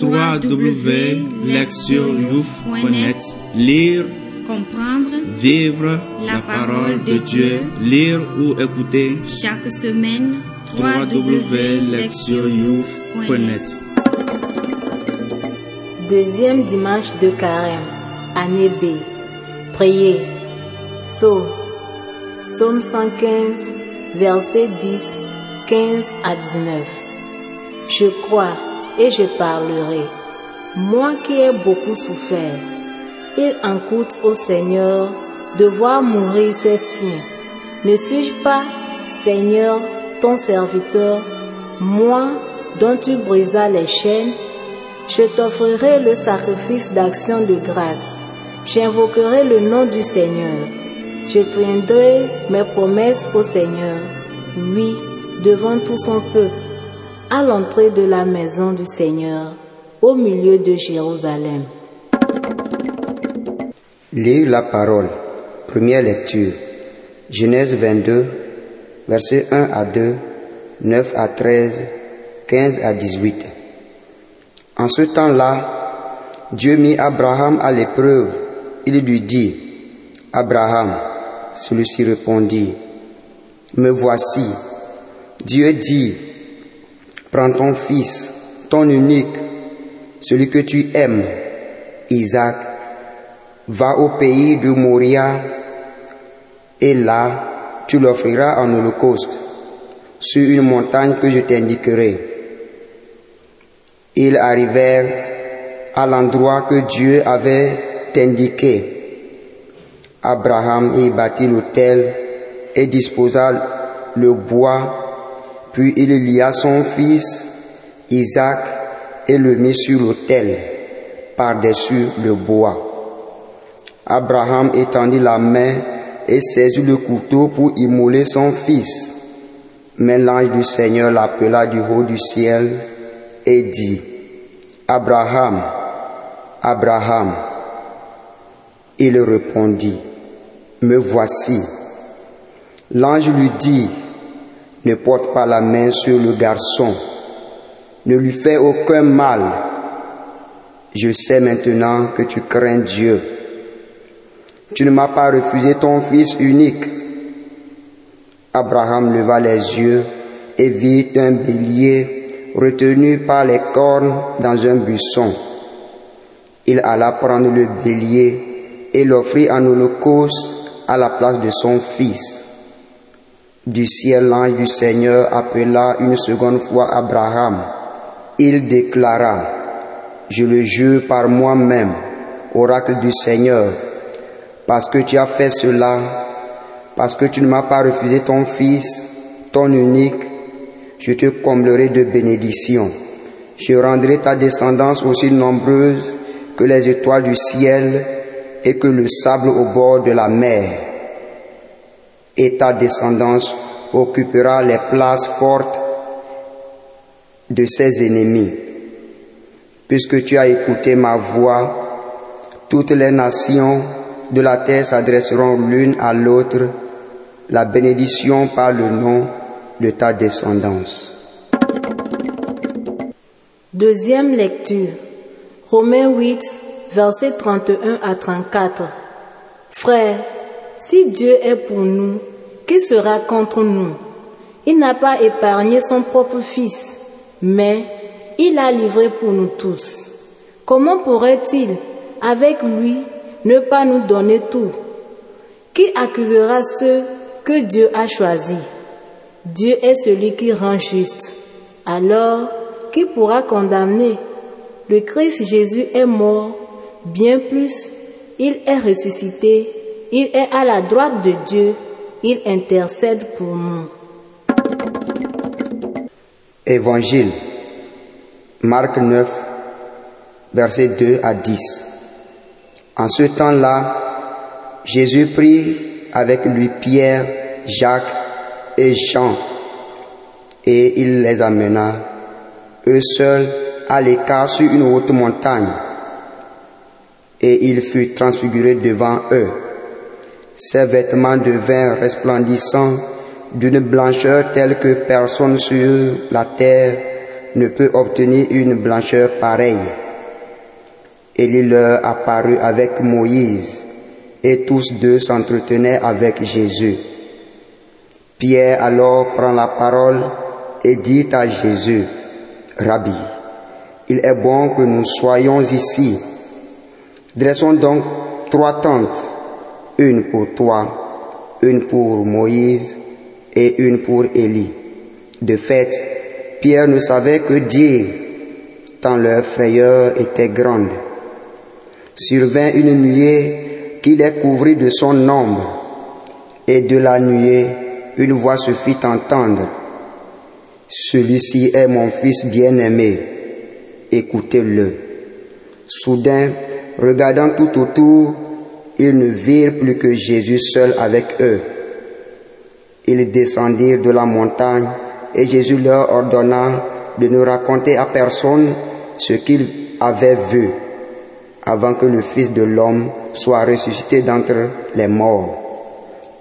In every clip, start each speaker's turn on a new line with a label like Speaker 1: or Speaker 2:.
Speaker 1: www.lectioyouf.net Lire,
Speaker 2: comprendre,
Speaker 1: vivre la parole de Dieu, lire ou écouter
Speaker 2: chaque semaine
Speaker 1: www.lectioyouf.net
Speaker 3: Deuxième dimanche de carême, année B. Priez. Psaume. Psaume 115, versets 10, 15 à 19. Je crois et je parlerai. Moi qui ai beaucoup souffert, il en coûte au Seigneur de voir mourir ses siens. Ne suis-je pas, Seigneur, ton serviteur, moi dont tu brisas les chaînes Je t'offrirai le sacrifice d'action de grâce. J'invoquerai le nom du Seigneur. Je tiendrai mes promesses au Seigneur. Oui, devant tout son peuple, à l'entrée de la maison du Seigneur, au milieu de Jérusalem.
Speaker 4: Lire la parole. Première lecture. Genèse 22, versets 1 à 2, 9 à 13, 15 à 18. En ce temps-là, Dieu mit Abraham à l'épreuve. Il lui dit, Abraham, celui-ci répondit, Me voici. Dieu dit, Prends ton fils, ton unique, celui que tu aimes, Isaac, va au pays de Moria, et là, tu l'offriras en holocauste, sur une montagne que je t'indiquerai. Ils arrivèrent à l'endroit que Dieu avait indiqué. Abraham y bâtit l'autel et disposa le bois, puis il lia son fils Isaac et le mit sur l'autel, par-dessus le bois. Abraham étendit la main et saisit le couteau pour immoler son fils. Mais l'ange du Seigneur l'appela du haut du ciel et dit, Abraham, Abraham. Il répondit, Me voici. L'ange lui dit, Ne porte pas la main sur le garçon, ne lui fais aucun mal. Je sais maintenant que tu crains Dieu. Tu ne m'as pas refusé ton fils unique. Abraham leva les yeux et vit un bélier retenu par les cornes dans un buisson. Il alla prendre le bélier et l'offrit en holocauste à la place de son fils. Du ciel, l'ange du Seigneur appela une seconde fois Abraham. Il déclara, Je le jure par moi-même, oracle du Seigneur, parce que tu as fait cela, parce que tu ne m'as pas refusé ton fils, ton unique, je te comblerai de bénédictions. Je rendrai ta descendance aussi nombreuse que les étoiles du ciel et que le sable au bord de la mer. Et ta descendance occupera les places fortes de ses ennemis. Puisque tu as écouté ma voix, toutes les nations de la terre s'adresseront l'une à l'autre, la bénédiction par le nom de ta descendance.
Speaker 3: Deuxième lecture. Romains 8, versets 31 à 34. Frères, si Dieu est pour nous, qui sera contre nous. Il n'a pas épargné son propre Fils, mais il l'a livré pour nous tous. Comment pourrait-il, avec lui, ne pas nous donner tout? Qui accusera ceux que Dieu a choisis? Dieu est celui qui rend juste. Alors, qui pourra condamner? Le Christ Jésus est mort, bien plus, il est ressuscité, il est à la droite de Dieu, il intercède pour nous.
Speaker 4: Évangile, Marc 9, versets 2 à 10. En ce temps-là, Jésus prit avec lui Pierre, Jacques et Jean, et il les amena, eux seuls, à l'écart sur une haute montagne. Et il fut transfiguré devant eux. Ses vêtements devinrent resplendissants d'une blancheur telle que personne sur la terre ne peut obtenir une blancheur pareille. Élie leur apparut avec Moïse, et tous deux s'entretenaient avec Jésus. Pierre alors prend la parole et dit à Jésus, Rabbi, il est bon que nous soyons ici. Dressons donc trois tentes, une pour toi, une pour Moïse et une pour Élie. De fait, Pierre ne savait que dire, tant leur frayeur était grande. Survint une nuée qui les couvrit de son ombre, et de la nuée une voix se fit entendre. Celui-ci est mon fils bien-aimé, écoutez-le. Soudain, regardant tout autour, ils ne virent plus que Jésus seul avec eux. Ils descendirent de la montagne et Jésus leur ordonna de ne raconter à personne ce qu'ils avaient vu avant que le Fils de l'homme soit ressuscité d'entre les morts.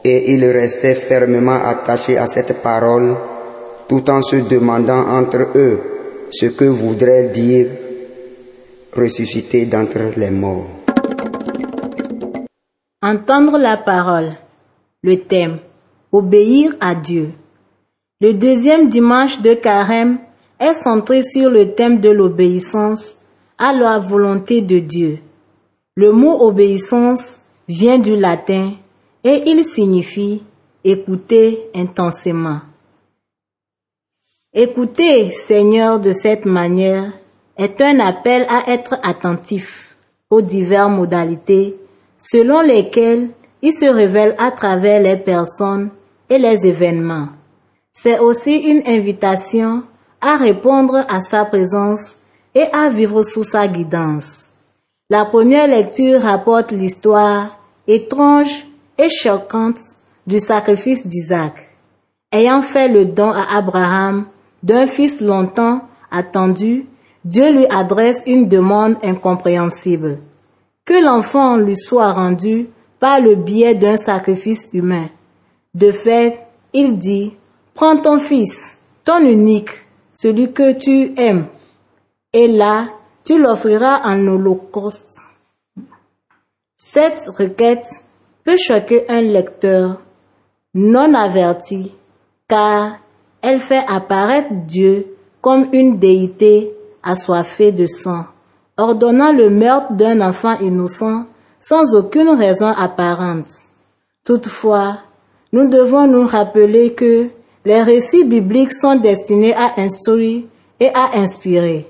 Speaker 4: Et ils restaient fermement attachés à cette parole tout en se demandant entre eux ce que voudrait dire ressuscité d'entre les morts.
Speaker 3: Entendre la parole. Le thème. Obéir à Dieu. Le deuxième dimanche de carême est centré sur le thème de l'obéissance à la volonté de Dieu. Le mot obéissance vient du latin et il signifie écouter intensément. Écouter Seigneur de cette manière est un appel à être attentif aux diverses modalités selon lesquelles il se révèle à travers les personnes et les événements. C'est aussi une invitation à répondre à sa présence et à vivre sous sa guidance. La première lecture rapporte l'histoire étrange et choquante du sacrifice d'Isaac. Ayant fait le don à Abraham d'un fils longtemps attendu, Dieu lui adresse une demande incompréhensible. Que l'enfant lui soit rendu par le biais d'un sacrifice humain. De fait, il dit, Prends ton fils, ton unique, celui que tu aimes, et là, tu l'offriras en holocauste. Cette requête peut choquer un lecteur non averti, car elle fait apparaître Dieu comme une déité assoiffée de sang, ordonnant le meurtre d'un enfant innocent sans aucune raison apparente. Toutefois, nous devons nous rappeler que les récits bibliques sont destinés à instruire et à inspirer.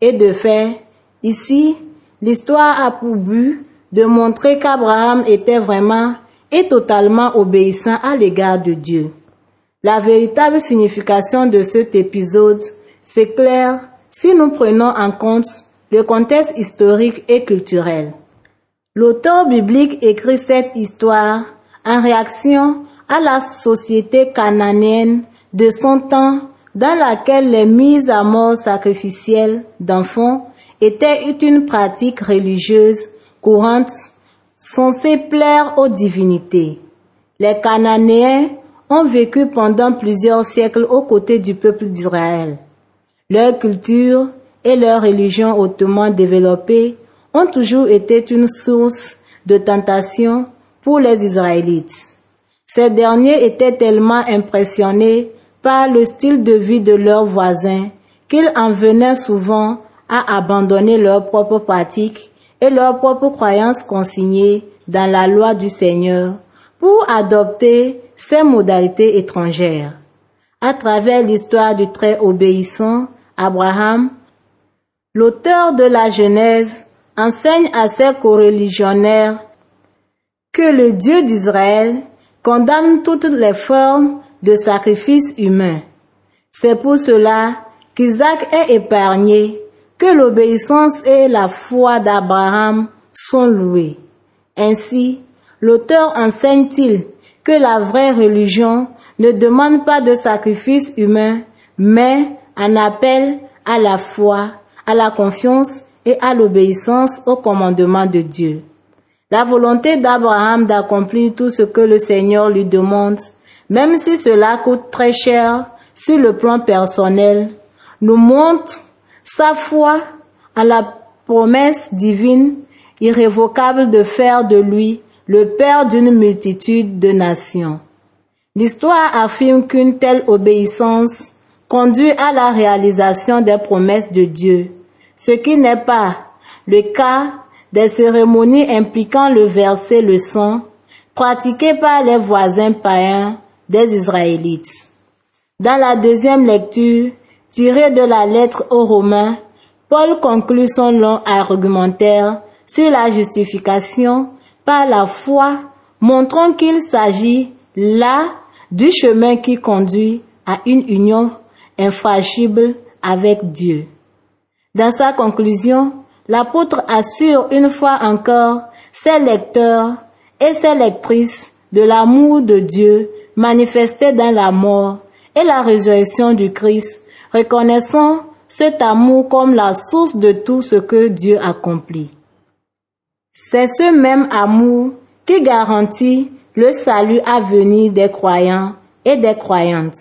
Speaker 3: Et de fait, ici, l'histoire a pour but de montrer qu'Abraham était vraiment et totalement obéissant à l'égard de Dieu. La véritable signification de cet épisode s'éclaire si nous prenons en compte le contexte historique et culturel. L'auteur biblique écrit cette histoire en réaction à la société cananéenne de son temps dans laquelle les mises à mort sacrificielles d'enfants étaient une pratique religieuse courante censée plaire aux divinités. Les Cananéens ont vécu pendant plusieurs siècles aux côtés du peuple d'Israël. Leur culture et leur religion hautement développée ont toujours été une source de tentation pour les Israélites. Ces derniers étaient tellement impressionnés par le style de vie de leurs voisins qu'ils en venaient souvent à abandonner leurs propres pratiques et leurs propres croyances consignées dans la loi du Seigneur pour adopter ces modalités étrangères. À travers l'histoire du très obéissant Abraham, l'auteur de la Genèse enseigne à ses coreligionnaires que le Dieu d'Israël condamne toutes les formes de sacrifice humain. C'est pour cela qu'Isaac est épargné, que l'obéissance et la foi d'Abraham sont louées. Ainsi, l'auteur enseigne-t-il que la vraie religion ne demande pas de sacrifice humain, mais un appel à la foi, à la confiance et à l'obéissance au commandement de Dieu. La volonté d'Abraham d'accomplir tout ce que le Seigneur lui demande, même si cela coûte très cher sur le plan personnel, nous montre sa foi à la promesse divine irrévocable de faire de lui le père d'une multitude de nations. L'histoire affirme qu'une telle obéissance conduit à la réalisation des promesses de Dieu, ce qui n'est pas le cas des cérémonies impliquant le verser le sang pratiquées par les voisins païens des Israélites. Dans la deuxième lecture, tirée de la lettre aux Romains, Paul conclut son long argumentaire sur la justification par la foi, montrant qu'il s'agit là du chemin qui conduit à une union infragible avec Dieu. Dans sa conclusion, l'apôtre assure une fois encore ses lecteurs et ses lectrices de l'amour de Dieu manifesté dans la mort et la résurrection du Christ, reconnaissant cet amour comme la source de tout ce que Dieu accomplit. C'est ce même amour qui garantit le salut à venir des croyants et des croyantes.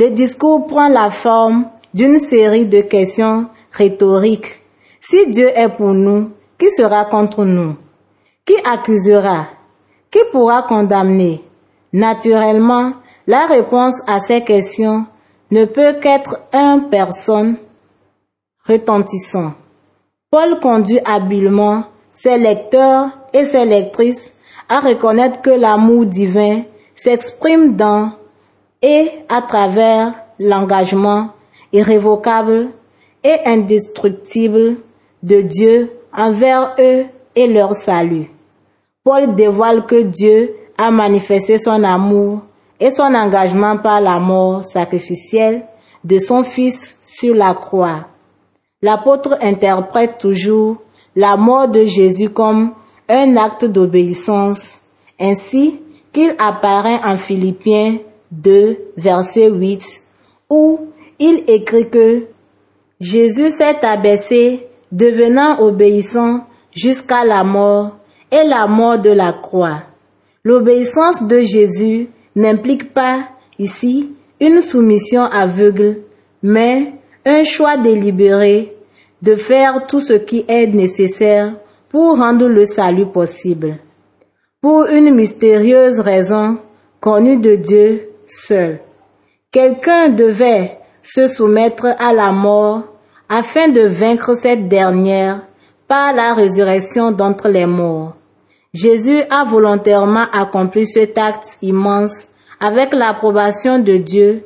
Speaker 3: Le discours prend la forme d'une série de questions rhétoriques. Si Dieu est pour nous, qui sera contre nous? Qui accusera? Qui pourra condamner? Naturellement, la réponse à ces questions ne peut qu'être un personne retentissant. Paul conduit habilement ses lecteurs et ses lectrices à reconnaître que l'amour divin s'exprime dans et à travers l'engagement irrévocable et indestructible de Dieu envers eux et leur salut. Paul dévoile que Dieu a manifesté son amour et son engagement par la mort sacrificielle de son Fils sur la croix. L'apôtre interprète toujours la mort de Jésus comme un acte d'obéissance, ainsi qu'il apparaît en Philippiens 2, verset 8, où il écrit que Jésus s'est abaissé, devenant obéissant jusqu'à la mort et la mort de la croix. L'obéissance de Jésus n'implique pas ici une soumission aveugle, mais un choix délibéré de faire tout ce qui est nécessaire pour rendre le salut possible. Pour une mystérieuse raison connue de Dieu seul, quelqu'un devait se soumettre à la mort afin de vaincre cette dernière par la résurrection d'entre les morts. Jésus a volontairement accompli cet acte immense avec l'approbation de Dieu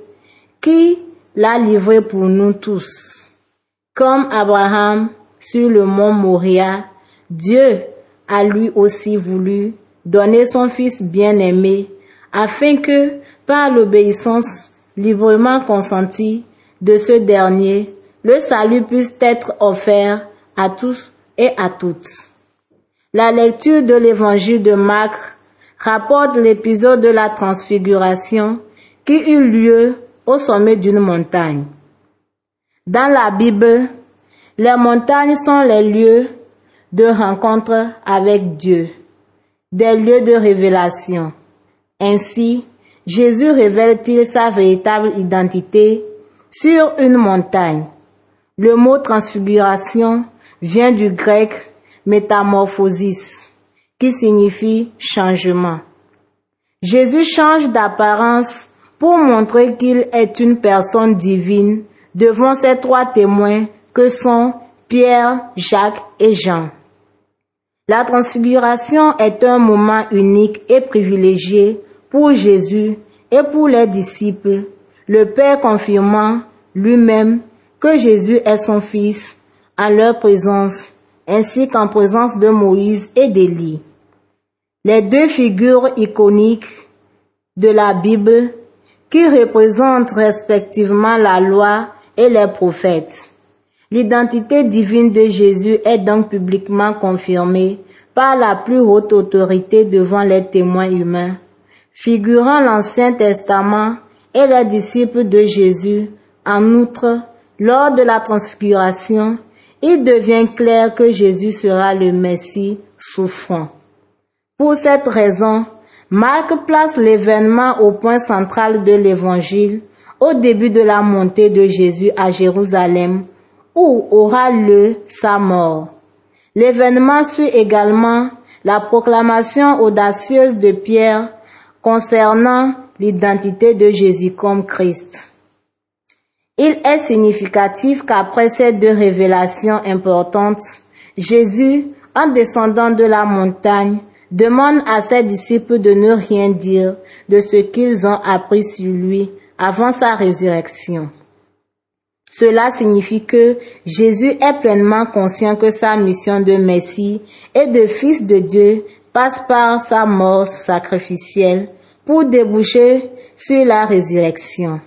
Speaker 3: qui l'a livré pour nous tous. Comme Abraham sur le mont Moria, Dieu a lui aussi voulu donner son Fils bien-aimé afin que, par l'obéissance librement consentie de ce dernier, le salut puisse être offert à tous et à toutes. La lecture de l'évangile de Marc rapporte l'épisode de la transfiguration qui eut lieu au sommet d'une montagne. Dans la Bible, les montagnes sont les lieux de rencontre avec Dieu, des lieux de révélation. Ainsi, Jésus révèle-t-il sa véritable identité sur une montagne? Le mot transfiguration vient du grec métamorphosis, qui signifie changement. Jésus change d'apparence pour montrer qu'il est une personne divine devant ces trois témoins que sont Pierre, Jacques et Jean. La transfiguration est un moment unique et privilégié pour Jésus et pour les disciples, le Père confirmant lui-même que Jésus est son Fils en leur présence, ainsi qu'en présence de Moïse et d'Élie. Les deux figures iconiques de la Bible qui représentent respectivement la loi et les prophètes. L'identité divine de Jésus est donc publiquement confirmée par la plus haute autorité devant les témoins humains, figurant l'Ancien Testament et les disciples de Jésus. En outre, lors de la transfiguration, il devient clair que Jésus sera le Messie souffrant. Pour cette raison, Marc place l'événement au point central de l'évangile au début de la montée de Jésus à Jérusalem, où aura lieu sa mort. L'événement suit également la proclamation audacieuse de Pierre concernant l'identité de Jésus comme Christ. Il est significatif qu'après ces deux révélations importantes, Jésus, en descendant de la montagne, demande à ses disciples de ne rien dire de ce qu'ils ont appris sur lui avant sa résurrection. Cela signifie que Jésus est pleinement conscient que sa mission de Messie et de Fils de Dieu passe par sa mort sacrificielle pour déboucher sur la résurrection.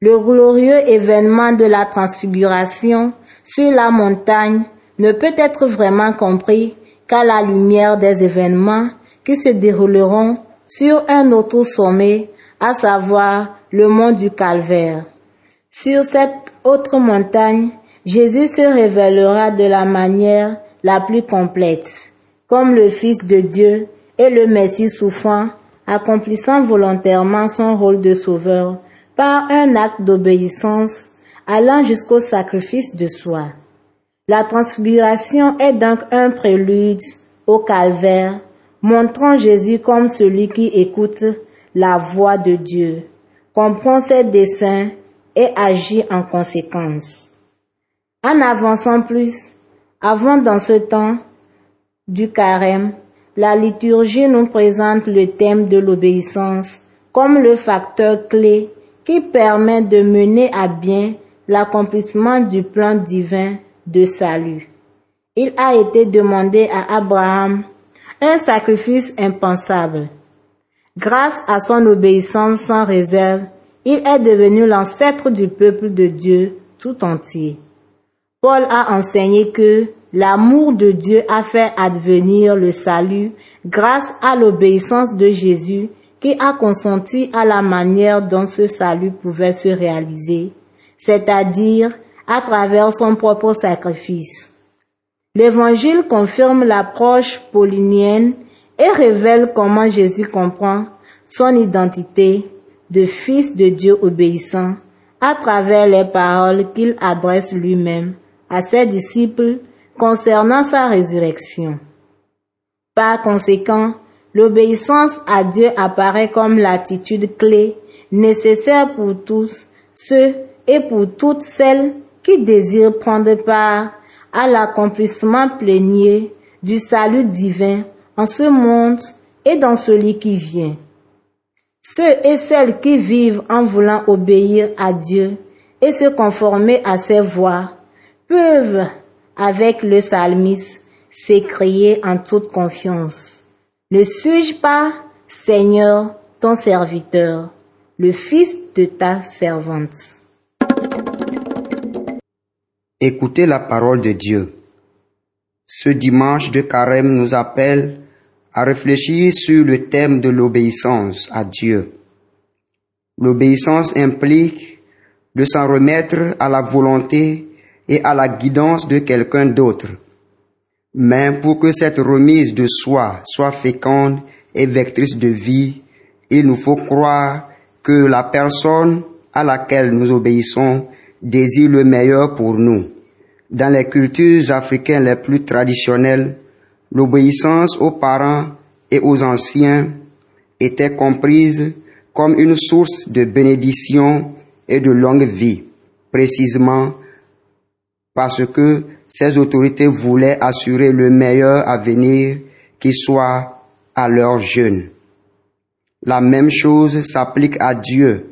Speaker 3: Le glorieux événement de la transfiguration sur la montagne ne peut être vraiment compris qu'à la lumière des événements qui se dérouleront sur un autre sommet, à savoir le mont du Calvaire. Sur cette autre montagne, Jésus se révélera de la manière la plus complète, comme le Fils de Dieu et le Messie souffrant, accomplissant volontairement son rôle de sauveur par un acte d'obéissance allant jusqu'au sacrifice de soi. La transfiguration est donc un prélude au calvaire, montrant Jésus comme celui qui écoute la voix de Dieu, comprend ses desseins et agit en conséquence. En avançant plus, avant dans ce temps du carême, la liturgie nous présente le thème de l'obéissance comme le facteur clé qui permet de mener à bien l'accomplissement du plan divin de salut. Il a été demandé à Abraham un sacrifice impensable. Grâce à son obéissance sans réserve, il est devenu l'ancêtre du peuple de Dieu tout entier. Paul a enseigné que l'amour de Dieu a fait advenir le salut grâce à l'obéissance de Jésus qui a consenti à la manière dont ce salut pouvait se réaliser, c'est-à-dire à travers son propre sacrifice. L'évangile confirme l'approche paulinienne et révèle comment Jésus comprend son identité de fils de Dieu obéissant à travers les paroles qu'il adresse lui-même à ses disciples concernant sa résurrection. Par conséquent, l'obéissance à Dieu apparaît comme l'attitude clé nécessaire pour tous ceux et pour toutes celles qui désirent prendre part à l'accomplissement plénier du salut divin en ce monde et dans celui qui vient. Ceux et celles qui vivent en voulant obéir à Dieu et se conformer à ses voies peuvent, avec le psalmiste, s'écrier en toute confiance. Ne suis-je pas, Seigneur, ton serviteur, le fils de ta servante?
Speaker 4: Écoutez la parole de Dieu. Ce dimanche de carême nous appelle à réfléchir sur le thème de l'obéissance à Dieu. L'obéissance implique de s'en remettre à la volonté et à la guidance de quelqu'un d'autre. Mais pour que cette remise de soi soit féconde et vectrice de vie, il nous faut croire que la personne à laquelle nous obéissons désire le meilleur pour nous. Dans les cultures africaines les plus traditionnelles, l'obéissance aux parents et aux anciens était comprise comme une source de bénédiction et de longue vie, précisément parce que ces autorités voulaient assurer le meilleur avenir qui soit à leurs jeunes. La même chose s'applique à Dieu,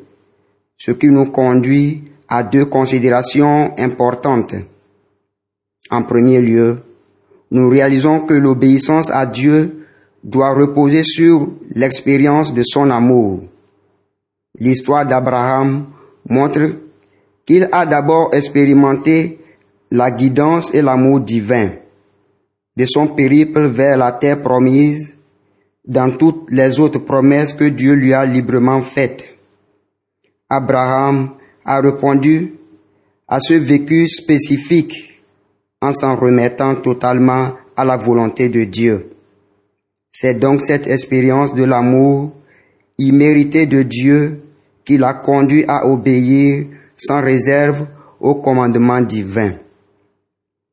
Speaker 4: ce qui nous conduit à deux considérations importantes. En premier lieu, nous réalisons que l'obéissance à Dieu doit reposer sur l'expérience de son amour. L'histoire d'Abraham montre qu'il a d'abord expérimenté la guidance et l'amour divin de son périple vers la terre promise dans toutes les autres promesses que Dieu lui a librement faites. Abraham a répondu à ce vécu spécifique en s'en remettant totalement à la volonté de Dieu. C'est donc cette expérience de l'amour immérité de Dieu qui l'a conduit à obéir sans réserve au commandement divin.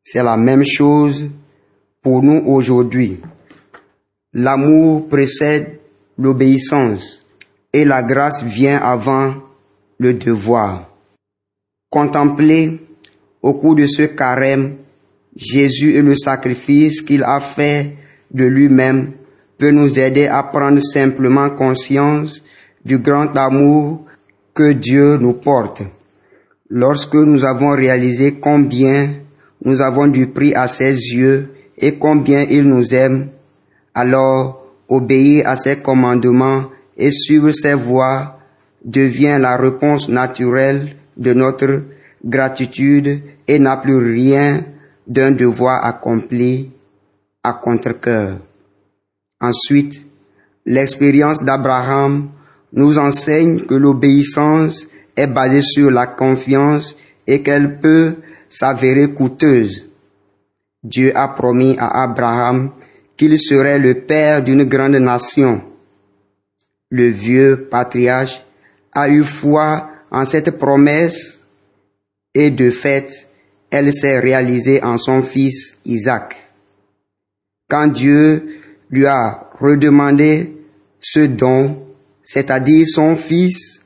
Speaker 4: C'est la même chose pour nous aujourd'hui. L'amour précède l'obéissance et la grâce vient avant le devoir. Contempler au cours de ce carême Jésus et le sacrifice qu'il a fait de lui-même peut nous aider à prendre simplement conscience du grand amour que Dieu nous porte. Lorsque nous avons réalisé combien nous avons du prix à ses yeux et combien il nous aime, alors obéir à ses commandements et suivre ses voies devient la réponse naturelle de notre gratitude et n'a plus rien d'un devoir accompli à contre-cœur. Ensuite, l'expérience d'Abraham nous enseigne que l'obéissance est basée sur la confiance et qu'elle peut s'avérer coûteuse. Dieu a promis à Abraham qu'il serait le père d'une grande nation. Le vieux patriarche a eu foi en cette promesse et de fait, elle s'est réalisée en son fils Isaac. Quand Dieu lui a redemandé ce don, c'est-à-dire son fils,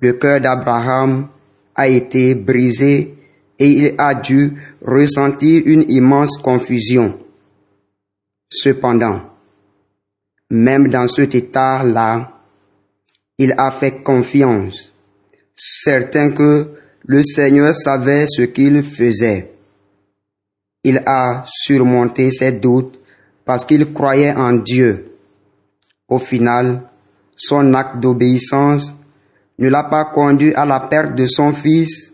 Speaker 4: le cœur d'Abraham a été brisé et il a dû ressentir une immense confusion. Cependant, même dans cet état-là, il a fait confiance, certain que le Seigneur savait ce qu'il faisait. Il a surmonté ses doutes parce qu'il croyait en Dieu. Au final, son acte d'obéissance ne l'a pas conduit à la perte de son fils,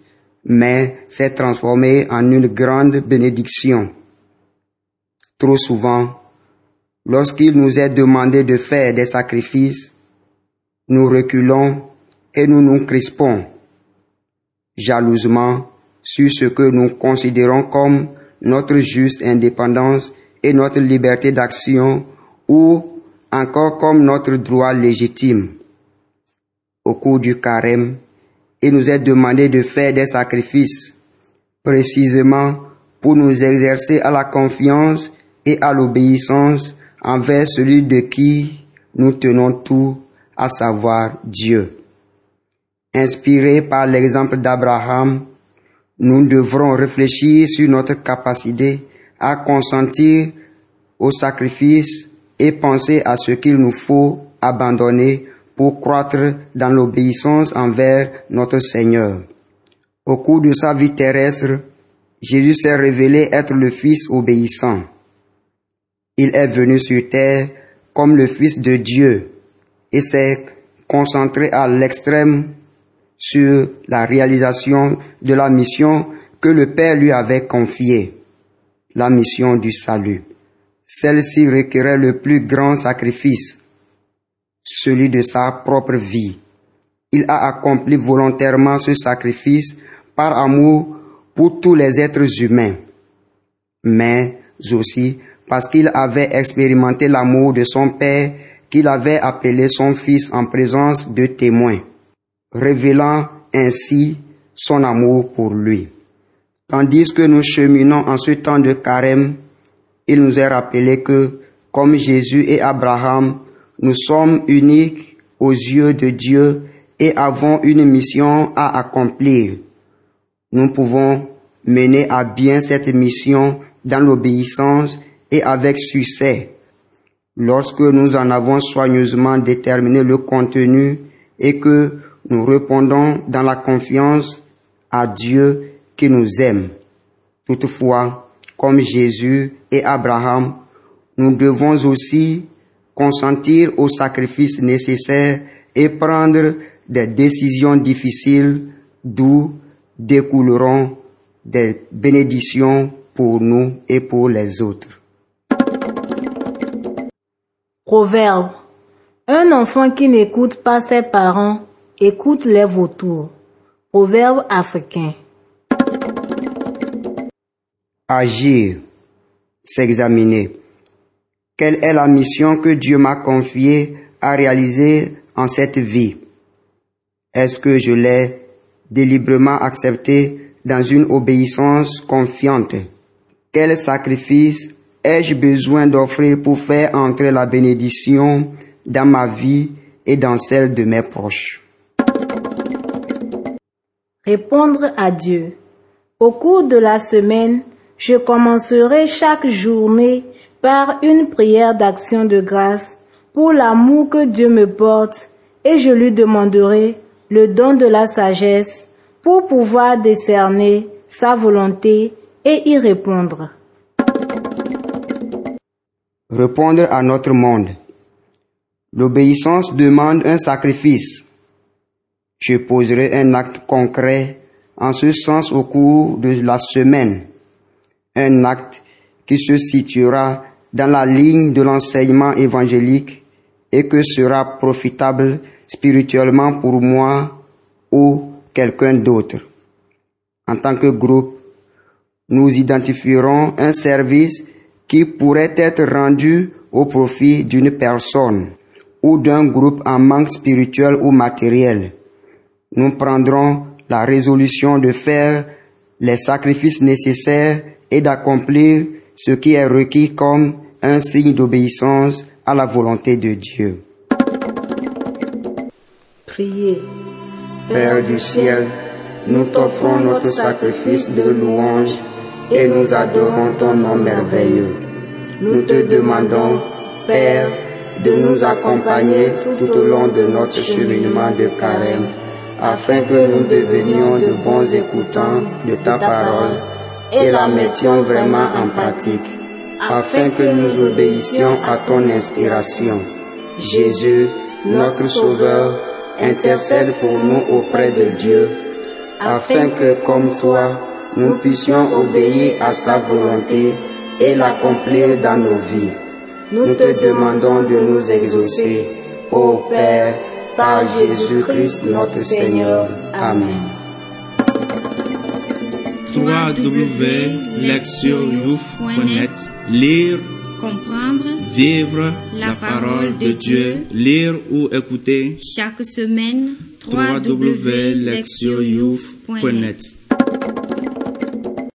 Speaker 4: mais s'est transformé en une grande bénédiction. Trop souvent, lorsqu'il nous est demandé de faire des sacrifices, nous reculons et nous nous crispons jalousement sur ce que nous considérons comme notre juste indépendance et notre liberté d'action ou encore comme notre droit légitime. Au cours du carême, nous est demandé de faire des sacrifices, précisément pour nous exercer à la confiance et à l'obéissance envers celui de qui nous tenons tout, à savoir Dieu. Inspirés par l'exemple d'Abraham, nous devrons réfléchir sur notre capacité à consentir au sacrifice et penser à ce qu'il nous faut abandonner pour croître dans l'obéissance envers notre Seigneur. Au cours de sa vie terrestre, Jésus s'est révélé être le Fils obéissant. Il est venu sur terre comme le Fils de Dieu et s'est concentré à l'extrême sur la réalisation de la mission que le Père lui avait confiée, la mission du salut. Celle-ci requérait le plus grand sacrifice, celui de sa propre vie. Il a accompli volontairement ce sacrifice par amour pour tous les êtres humains, mais aussi parce qu'il avait expérimenté l'amour de son Père qu'il avait appelé son Fils en présence de témoins révélant ainsi son amour pour lui. Tandis que nous cheminons en ce temps de carême, il nous est rappelé que, comme Jésus et Abraham, nous sommes uniques aux yeux de Dieu et avons une mission à accomplir. Nous pouvons mener à bien cette mission dans l'obéissance et avec succès lorsque nous en avons soigneusement déterminé le contenu et que nous répondons dans la confiance à Dieu qui nous aime. Toutefois, comme Jésus et Abraham, nous devons aussi consentir aux sacrifices nécessaires et prendre des décisions difficiles d'où découleront des bénédictions pour nous et pour les autres.
Speaker 3: Proverbe. Un enfant qui n'écoute pas ses parents Écoute les vautours. Proverbe africain.
Speaker 4: Agir, s'examiner. Quelle est la mission que Dieu m'a confiée à réaliser en cette vie? Est-ce que je l'ai délibérément accepté dans une obéissance confiante? Quel sacrifice ai-je besoin d'offrir pour faire entrer la bénédiction dans ma vie et dans celle de mes proches?
Speaker 3: Répondre à Dieu. Au cours de la semaine, je commencerai chaque journée par une prière d'action de grâce pour l'amour que Dieu me porte et je lui demanderai le don de la sagesse pour pouvoir décerner sa volonté et y répondre.
Speaker 4: Répondre à notre monde. L'obéissance demande un sacrifice. Je poserai un acte concret en ce sens au cours de la semaine. Un acte qui se situera dans la ligne de l'enseignement évangélique et que sera profitable spirituellement pour moi ou quelqu'un d'autre. En tant que groupe, nous identifierons un service qui pourrait être rendu au profit d'une personne ou d'un groupe en manque spirituel ou matériel. Nous prendrons la résolution de faire les sacrifices nécessaires et d'accomplir ce qui est requis comme un signe d'obéissance à la volonté de Dieu.
Speaker 3: Priez.
Speaker 4: Père du ciel, nous t'offrons notre sacrifice de louange et nous adorons ton nom merveilleux. Nous te demandons, Père, de nous accompagner tout au long de notre cheminement de carême, afin que nous devenions de bons écoutants de ta parole et la mettions vraiment en pratique, afin que nous obéissions à ton inspiration. Jésus, notre Sauveur, intercède pour nous auprès de Dieu, afin que, comme toi, nous puissions obéir à sa volonté et l'accomplir dans nos vies. Nous te demandons de nous exaucer, ô Père, par Jésus-Christ notre Seigneur. Amen.
Speaker 1: www.lectionyouf.net Lire,
Speaker 2: Comprendre
Speaker 1: vivre la parole de Dieu, lire ou écouter.
Speaker 2: Chaque semaine
Speaker 1: www.lectionyouf.net